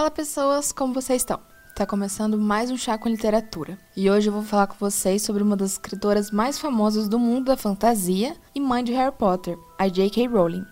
Fala pessoas, como vocês estão? Tá começando mais um chá com literatura. E hoje eu vou falar com vocês sobre uma das escritoras mais famosas do mundo da fantasia e mãe de Harry Potter, a J.K. Rowling.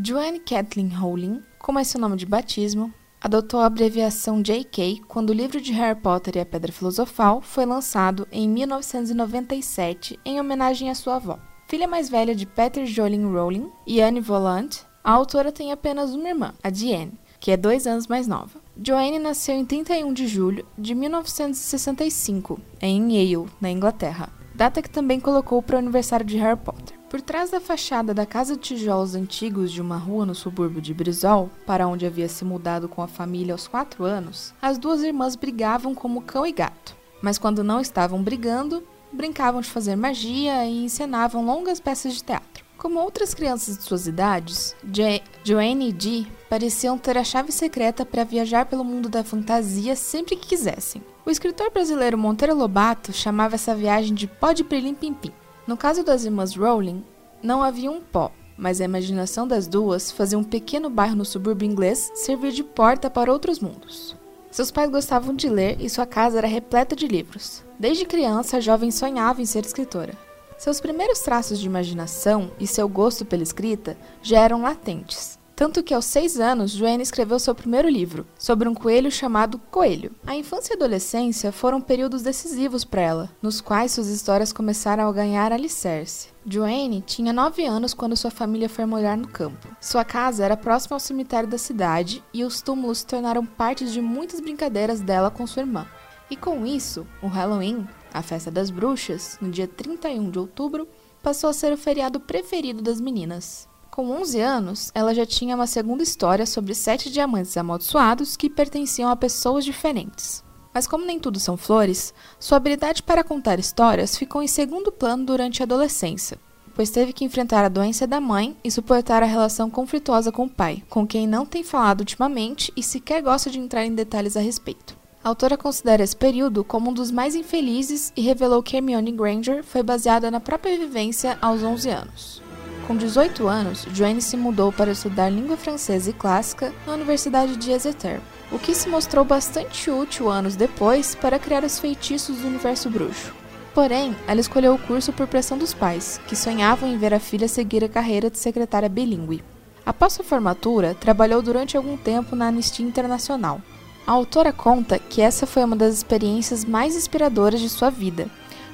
Joanne Kathleen Rowling, como é seu nome de batismo, adotou a abreviação J.K. quando o livro de Harry Potter e a Pedra Filosofal foi lançado em 1997 em homenagem à sua avó. Filha mais velha de Peter Jolin Rowling e Anne Volant, a autora tem apenas uma irmã, a Diane, que é dois anos mais nova. Joanne nasceu em 31 de julho de 1965, em Yale, na Inglaterra, data que também colocou para o aniversário de Harry Potter. Por trás da fachada da casa de tijolos antigos de uma rua no subúrbio de Brizol, para onde havia se mudado com a família aos quatro anos, as duas irmãs brigavam como cão e gato. Mas quando não estavam brigando, brincavam de fazer magia e encenavam longas peças de teatro. Como outras crianças de suas idades, jo Joanne e Dee pareciam ter a chave secreta para viajar pelo mundo da fantasia sempre que quisessem. O escritor brasileiro Monteiro Lobato chamava essa viagem de pó de prelim pim pim. No caso das irmãs Rowling, não havia um pó, mas a imaginação das duas fazia um pequeno bairro no subúrbio inglês servir de porta para outros mundos. Seus pais gostavam de ler e sua casa era repleta de livros. Desde criança, a jovem sonhava em ser escritora. Seus primeiros traços de imaginação e seu gosto pela escrita já eram latentes. Tanto que aos seis anos, Joanne escreveu seu primeiro livro, sobre um coelho chamado Coelho. A infância e adolescência foram períodos decisivos para ela, nos quais suas histórias começaram a ganhar alicerce. Joanne tinha nove anos quando sua família foi morar no campo. Sua casa era próxima ao cemitério da cidade e os túmulos se tornaram parte de muitas brincadeiras dela com sua irmã. E com isso, o Halloween, a festa das bruxas, no dia 31 de outubro, passou a ser o feriado preferido das meninas. Com 11 anos, ela já tinha uma segunda história sobre sete diamantes amaldiçoados que pertenciam a pessoas diferentes. Mas como nem tudo são flores, sua habilidade para contar histórias ficou em segundo plano durante a adolescência, pois teve que enfrentar a doença da mãe e suportar a relação conflituosa com o pai, com quem não tem falado ultimamente e sequer gosta de entrar em detalhes a respeito. A autora considera esse período como um dos mais infelizes e revelou que Hermione Granger foi baseada na própria vivência aos 11 anos. Com 18 anos, Joanne se mudou para estudar língua francesa e clássica na Universidade de Exeter, o que se mostrou bastante útil anos depois para criar os feitiços do universo bruxo. Porém, ela escolheu o curso por pressão dos pais, que sonhavam em ver a filha seguir a carreira de secretária bilíngue. Após sua formatura, trabalhou durante algum tempo na Anistia Internacional. A autora conta que essa foi uma das experiências mais inspiradoras de sua vida,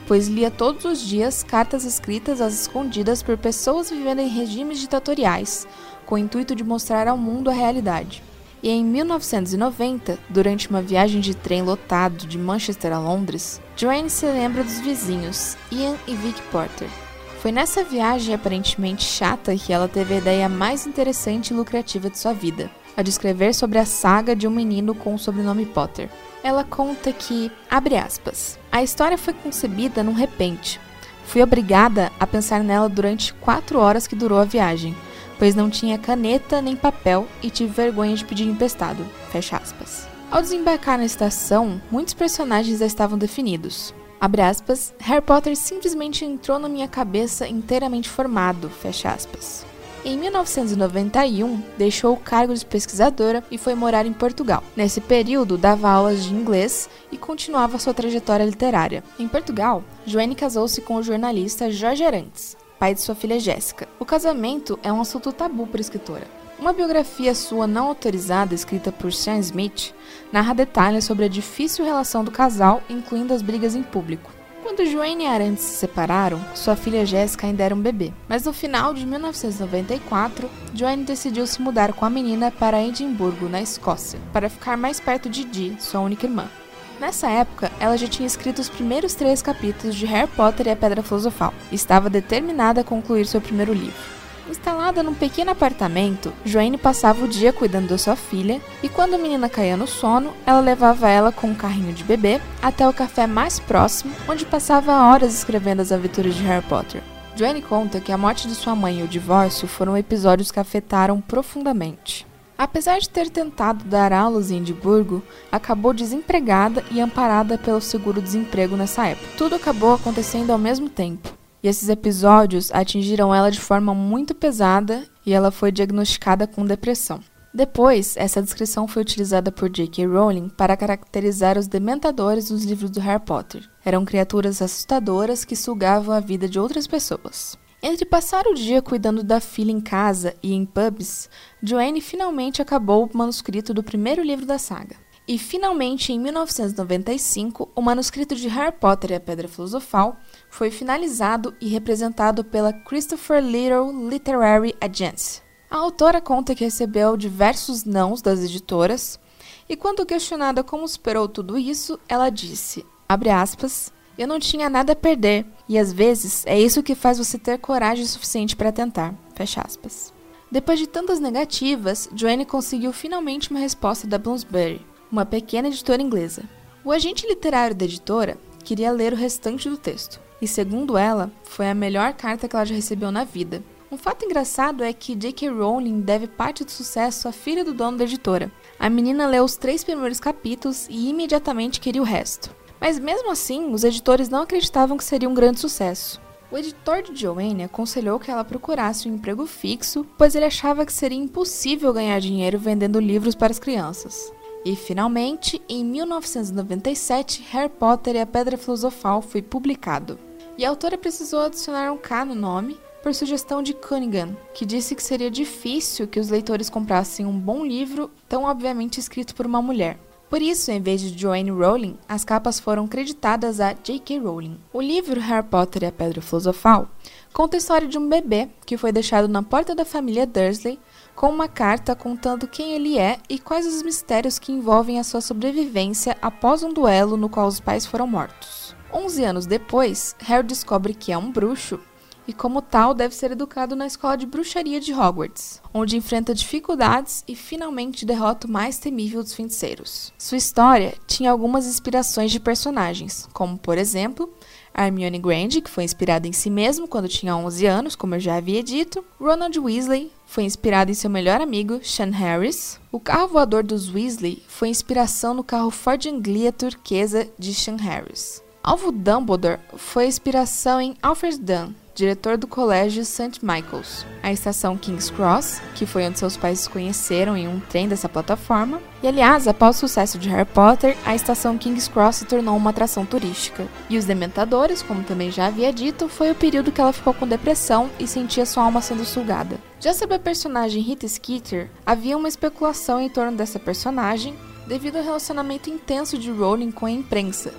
pois lia todos os dias cartas escritas às escondidas por pessoas vivendo em regimes ditatoriais, com o intuito de mostrar ao mundo a realidade. E em 1990, durante uma viagem de trem lotado de Manchester a Londres, Joanne se lembra dos vizinhos, Ian e Vic Porter. Foi nessa viagem aparentemente chata que ela teve a ideia mais interessante e lucrativa de sua vida, a de escrever sobre a saga de um menino com o sobrenome Potter. Ela conta que, abre aspas, a história foi concebida num repente. Fui obrigada a pensar nela durante quatro horas que durou a viagem, pois não tinha caneta nem papel e tive vergonha de pedir emprestado. Fecha aspas. Ao desembarcar na estação, muitos personagens já estavam definidos. Abre aspas, Harry Potter simplesmente entrou na minha cabeça inteiramente formado. Fecha aspas. Em 1991, deixou o cargo de pesquisadora e foi morar em Portugal. Nesse período, dava aulas de inglês e continuava sua trajetória literária. Em Portugal, Joanne casou-se com o jornalista Jorge Arantes, pai de sua filha Jéssica. O casamento é um assunto tabu para a escritora. Uma biografia sua não autorizada, escrita por Sean Smith, narra detalhes sobre a difícil relação do casal, incluindo as brigas em público. Quando Joanne e Arantes se separaram, sua filha Jéssica ainda era um bebê. Mas no final de 1994, Joanne decidiu se mudar com a menina para Edimburgo, na Escócia, para ficar mais perto de Dee, sua única irmã. Nessa época, ela já tinha escrito os primeiros três capítulos de Harry Potter e a Pedra Filosofal e estava determinada a concluir seu primeiro livro. Instalada num pequeno apartamento, Joanne passava o dia cuidando da sua filha e quando a menina caía no sono, ela levava ela com um carrinho de bebê até o café mais próximo, onde passava horas escrevendo as aventuras de Harry Potter. Joanne conta que a morte de sua mãe e o divórcio foram episódios que afetaram profundamente. Apesar de ter tentado dar aulas em Edimburgo, acabou desempregada e amparada pelo seguro-desemprego nessa época. Tudo acabou acontecendo ao mesmo tempo e esses episódios atingiram ela de forma muito pesada e ela foi diagnosticada com depressão. Depois, essa descrição foi utilizada por J.K. Rowling para caracterizar os dementadores dos livros do Harry Potter. Eram criaturas assustadoras que sugavam a vida de outras pessoas. Entre passar o dia cuidando da filha em casa e em pubs, Joanne finalmente acabou o manuscrito do primeiro livro da saga. E finalmente, em 1995, o manuscrito de Harry Potter e a Pedra Filosofal foi finalizado e representado pela Christopher Little Literary Agency. A autora conta que recebeu diversos nãos das editoras, e quando questionada como superou tudo isso, ela disse, aspas, eu não tinha nada a perder, e às vezes é isso que faz você ter coragem suficiente para tentar. Fecha aspas. Depois de tantas negativas, Joanne conseguiu finalmente uma resposta da Bloomsbury, uma pequena editora inglesa. O agente literário da editora queria ler o restante do texto, e segundo ela, foi a melhor carta que ela já recebeu na vida. Um fato engraçado é que J.K. Rowling deve parte do sucesso à filha do dono da editora. A menina leu os três primeiros capítulos e imediatamente queria o resto. Mas mesmo assim, os editores não acreditavam que seria um grande sucesso. O editor de Joanne aconselhou que ela procurasse um emprego fixo, pois ele achava que seria impossível ganhar dinheiro vendendo livros para as crianças. E finalmente, em 1997, Harry Potter e a Pedra Filosofal foi publicado. E a autora precisou adicionar um K no nome, por sugestão de Cunningham, que disse que seria difícil que os leitores comprassem um bom livro tão obviamente escrito por uma mulher. Por isso, em vez de Joanne Rowling, as capas foram creditadas a J.K. Rowling. O livro Harry Potter e a Pedra Filosofal conta a história de um bebê que foi deixado na porta da família Dursley com uma carta contando quem ele é e quais os mistérios que envolvem a sua sobrevivência após um duelo no qual os pais foram mortos. Onze anos depois, Harry descobre que é um bruxo e, como tal, deve ser educado na escola de bruxaria de Hogwarts, onde enfrenta dificuldades e finalmente derrota o mais temível dos feiticeiros. Sua história tinha algumas inspirações de personagens, como, por exemplo, Hermione Granger, que foi inspirada em si mesmo quando tinha 11 anos, como eu já havia dito. Ronald Weasley foi inspirado em seu melhor amigo, Sean Harris. O carro voador dos Weasley foi inspiração no carro Ford Anglia turquesa de Sean Harris. Alvo Dumbledore foi inspiração em Alfred Dunn, diretor do colégio St. Michael's. A estação King's Cross, que foi onde seus pais se conheceram em um trem dessa plataforma. E aliás, após o sucesso de Harry Potter, a estação King's Cross se tornou uma atração turística. E os Dementadores, como também já havia dito, foi o período que ela ficou com depressão e sentia sua alma sendo sugada. Já sobre a personagem Rita Skeeter, havia uma especulação em torno dessa personagem devido ao relacionamento intenso de Rowling com a imprensa,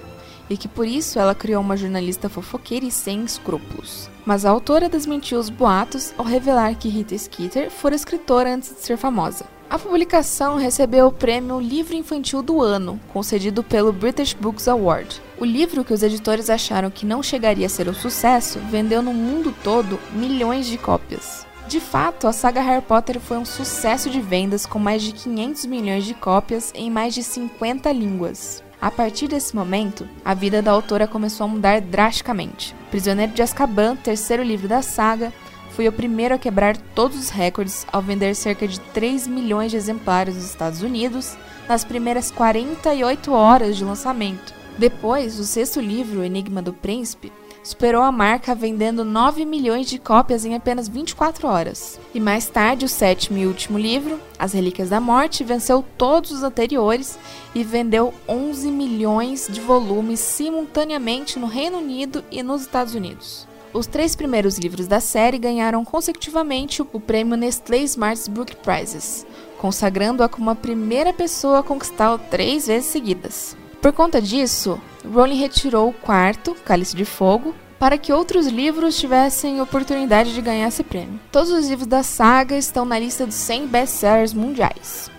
e que por isso ela criou uma jornalista fofoqueira e sem escrúpulos. Mas a autora desmentiu os boatos ao revelar que Rita Skeeter fora escritora antes de ser famosa. A publicação recebeu o prêmio Livro Infantil do Ano, concedido pelo British Books Award. O livro, que os editores acharam que não chegaria a ser um sucesso, vendeu no mundo todo milhões de cópias. De fato, a saga Harry Potter foi um sucesso de vendas com mais de 500 milhões de cópias em mais de 50 línguas. A partir desse momento, a vida da autora começou a mudar drasticamente. Prisioneiro de Azkaban, terceiro livro da saga, foi o primeiro a quebrar todos os recordes ao vender cerca de 3 milhões de exemplares nos Estados Unidos nas primeiras 48 horas de lançamento. Depois, o sexto livro, Enigma do Príncipe, superou a marca vendendo 9 milhões de cópias em apenas 24 horas. E mais tarde, o sétimo e último livro, As Relíquias da Morte, venceu todos os anteriores e vendeu 11 milhões de volumes simultaneamente no Reino Unido e nos Estados Unidos. Os três primeiros livros da série ganharam consecutivamente o prêmio Nestlé Smart Book Prizes, consagrando-a como a primeira pessoa a conquistá-lo três vezes seguidas. Por conta disso, Rowling retirou o quarto, Cálice de Fogo, para que outros livros tivessem oportunidade de ganhar esse prêmio. Todos os livros da saga estão na lista dos 100 best-sellers mundiais.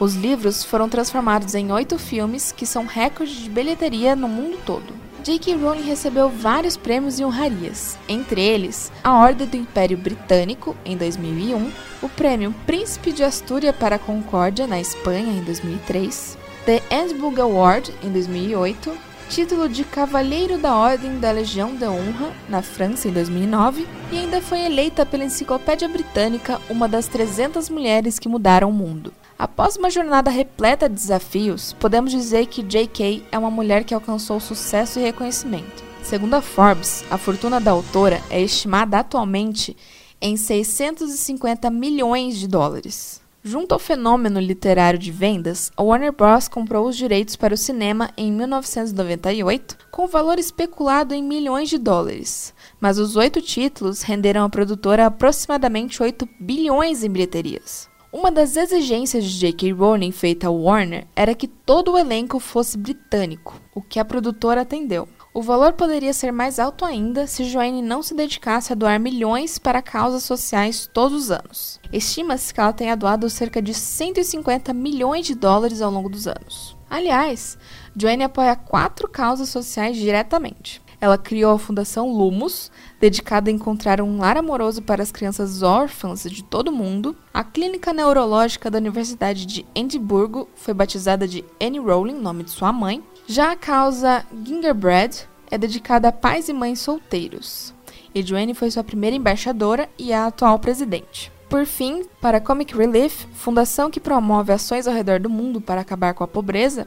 Os livros foram transformados em oito filmes, que são recordes de bilheteria no mundo todo. J.K. Rowling recebeu vários prêmios e honrarias, entre eles a Ordem do Império Britânico em 2001, o Prêmio Príncipe de Astúria para a Concórdia na Espanha em 2003, The Ansbug Award em 2008, título de Cavalheiro da Ordem da Legião da Honra na França em 2009 e ainda foi eleita pela Enciclopédia Britânica uma das 300 mulheres que mudaram o mundo. Após uma jornada repleta de desafios, podemos dizer que J.K. é uma mulher que alcançou sucesso e reconhecimento. Segundo a Forbes, a fortuna da autora é estimada atualmente em 650 milhões de dólares. Junto ao fenômeno literário de vendas, a Warner Bros. comprou os direitos para o cinema em 1998, com valor especulado em milhões de dólares. Mas os oito títulos renderam à produtora aproximadamente 8 bilhões em bilheterias. Uma das exigências de J.K. Rowling feita à Warner era que todo o elenco fosse britânico, o que a produtora atendeu. O valor poderia ser mais alto ainda se Joanne não se dedicasse a doar milhões para causas sociais todos os anos. Estima-se que ela tenha doado cerca de 150 milhões de dólares ao longo dos anos. Aliás, Joanne apoia quatro causas sociais diretamente. Ela criou a Fundação Lumos, dedicada a encontrar um lar amoroso para as crianças órfãs de todo o mundo. A Clínica Neurológica da Universidade de Edimburgo foi batizada de Annie Rowling, nome de sua mãe. Já a causa Gingerbread é dedicada a pais e mães solteiros. E Joanne foi sua primeira embaixadora e a atual presidente. Por fim, para a Comic Relief, fundação que promove ações ao redor do mundo para acabar com a pobreza,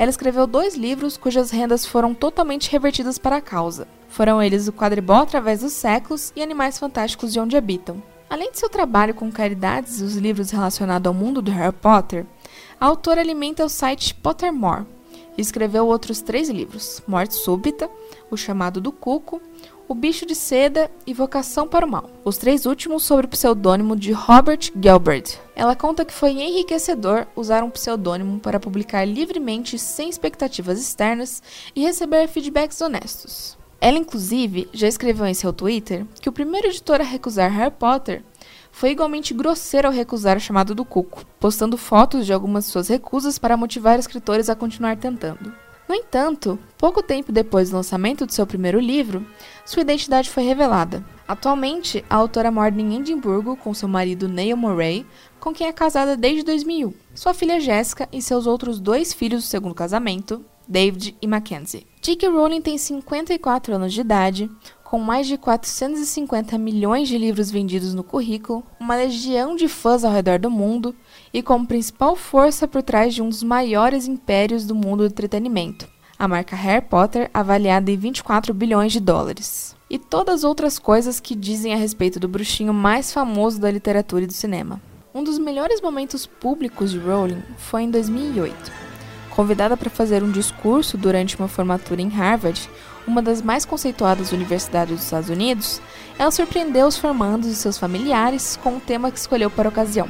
ela escreveu dois livros cujas rendas foram totalmente revertidas para a causa. Foram eles O Quadribol através dos séculos e Animais Fantásticos de Onde Habitam. Além de seu trabalho com caridades e os livros relacionados ao mundo do Harry Potter, a autora alimenta o site Pottermore, escreveu outros três livros: Morte Súbita, O Chamado do Cuco, O Bicho de Seda e Vocação para o Mal. Os três últimos sob o pseudônimo de Robert Galbraith. Ela conta que foi enriquecedor usar um pseudônimo para publicar livremente sem expectativas externas e receber feedbacks honestos. Ela, inclusive, já escreveu em seu Twitter que o primeiro editor a recusar Harry Potter foi igualmente grosseiro ao recusar o chamado do Cuco, postando fotos de algumas de suas recusas para motivar escritores a continuar tentando. No entanto, pouco tempo depois do lançamento de seu primeiro livro, sua identidade foi revelada. Atualmente, a autora mora em Edimburgo com seu marido Neil Murray, com quem é casada desde 2001, sua filha Jessica e seus outros dois filhos do segundo casamento, David e Mackenzie. J.K. Rowling tem 54 anos de idade, com mais de 450 milhões de livros vendidos no currículo, uma legião de fãs ao redor do mundo e como principal força por trás de um dos maiores impérios do mundo do entretenimento, a marca Harry Potter, avaliada em 24 bilhões de dólares. E todas as outras coisas que dizem a respeito do bruxinho mais famoso da literatura e do cinema. Um dos melhores momentos públicos de Rowling foi em 2008 Convidada para fazer um discurso durante uma formatura em Harvard, uma das mais conceituadas universidades dos Estados Unidos, ela surpreendeu os formandos e seus familiares com o tema que escolheu para a ocasião: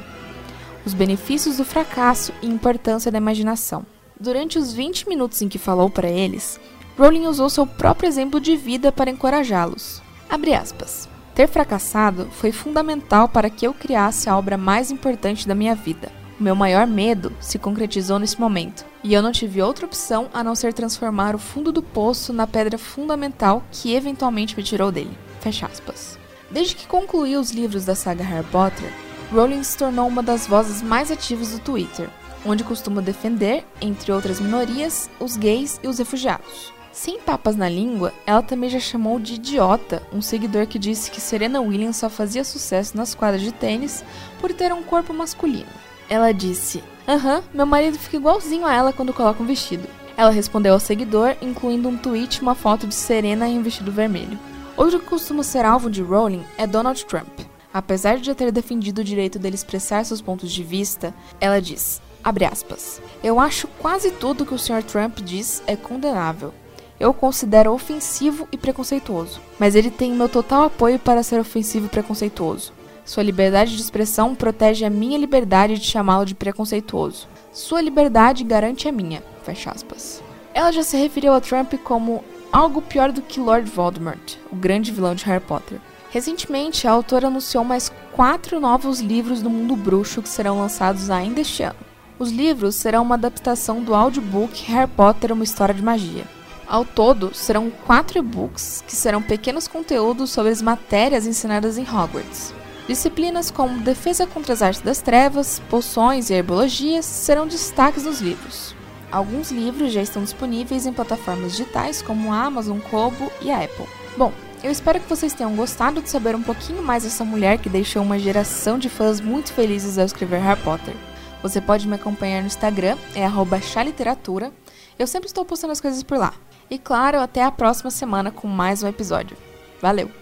os benefícios do fracasso e importância da imaginação. Durante os 20 minutos em que falou para eles, Rowling usou seu próprio exemplo de vida para encorajá-los. Ter fracassado foi fundamental para que eu criasse a obra mais importante da minha vida. O meu maior medo se concretizou nesse momento, e eu não tive outra opção a não ser transformar o fundo do poço na pedra fundamental que eventualmente me tirou dele. Fecha aspas. Desde que concluiu os livros da saga Harry Potter, Rowling se tornou uma das vozes mais ativas do Twitter, onde costuma defender, entre outras minorias, os gays e os refugiados. Sem papas na língua, ela também já chamou de idiota um seguidor que disse que Serena Williams só fazia sucesso nas quadras de tênis por ter um corpo masculino. Ela disse: Aham, meu marido fica igualzinho a ela quando coloca um vestido. Ela respondeu ao seguidor, incluindo um tweet e uma foto de Serena em um vestido vermelho. Outro que costuma ser alvo de Rowling é Donald Trump. Apesar de já ter defendido o direito dele expressar seus pontos de vista, ela diz, aspas, Eu acho quase tudo que o Sr. Trump diz é condenável. Eu o considero ofensivo e preconceituoso, mas ele tem meu total apoio para ser ofensivo e preconceituoso. Sua liberdade de expressão protege a minha liberdade de chamá-lo de preconceituoso. Sua liberdade garante a minha. Fecha aspas. Ela já se referiu a Trump como algo pior do que Lord Voldemort, o grande vilão de Harry Potter. Recentemente, a autora anunciou mais quatro novos livros do mundo bruxo que serão lançados ainda este ano. Os livros serão uma adaptação do audiobook Harry Potter Uma História de Magia. Ao todo, serão quatro e-books que serão pequenos conteúdos sobre as matérias ensinadas em Hogwarts. Disciplinas como defesa contra as artes das trevas, poções e herbologias serão destaques nos livros. Alguns livros já estão disponíveis em plataformas digitais como a Amazon, Kobo e a Apple. Bom, eu espero que vocês tenham gostado de saber um pouquinho mais dessa mulher que deixou uma geração de fãs muito felizes ao escrever Harry Potter. Você pode me acompanhar no Instagram, é chaliteratura. Eu sempre estou postando as coisas por lá. E claro, até a próxima semana com mais um episódio. Valeu!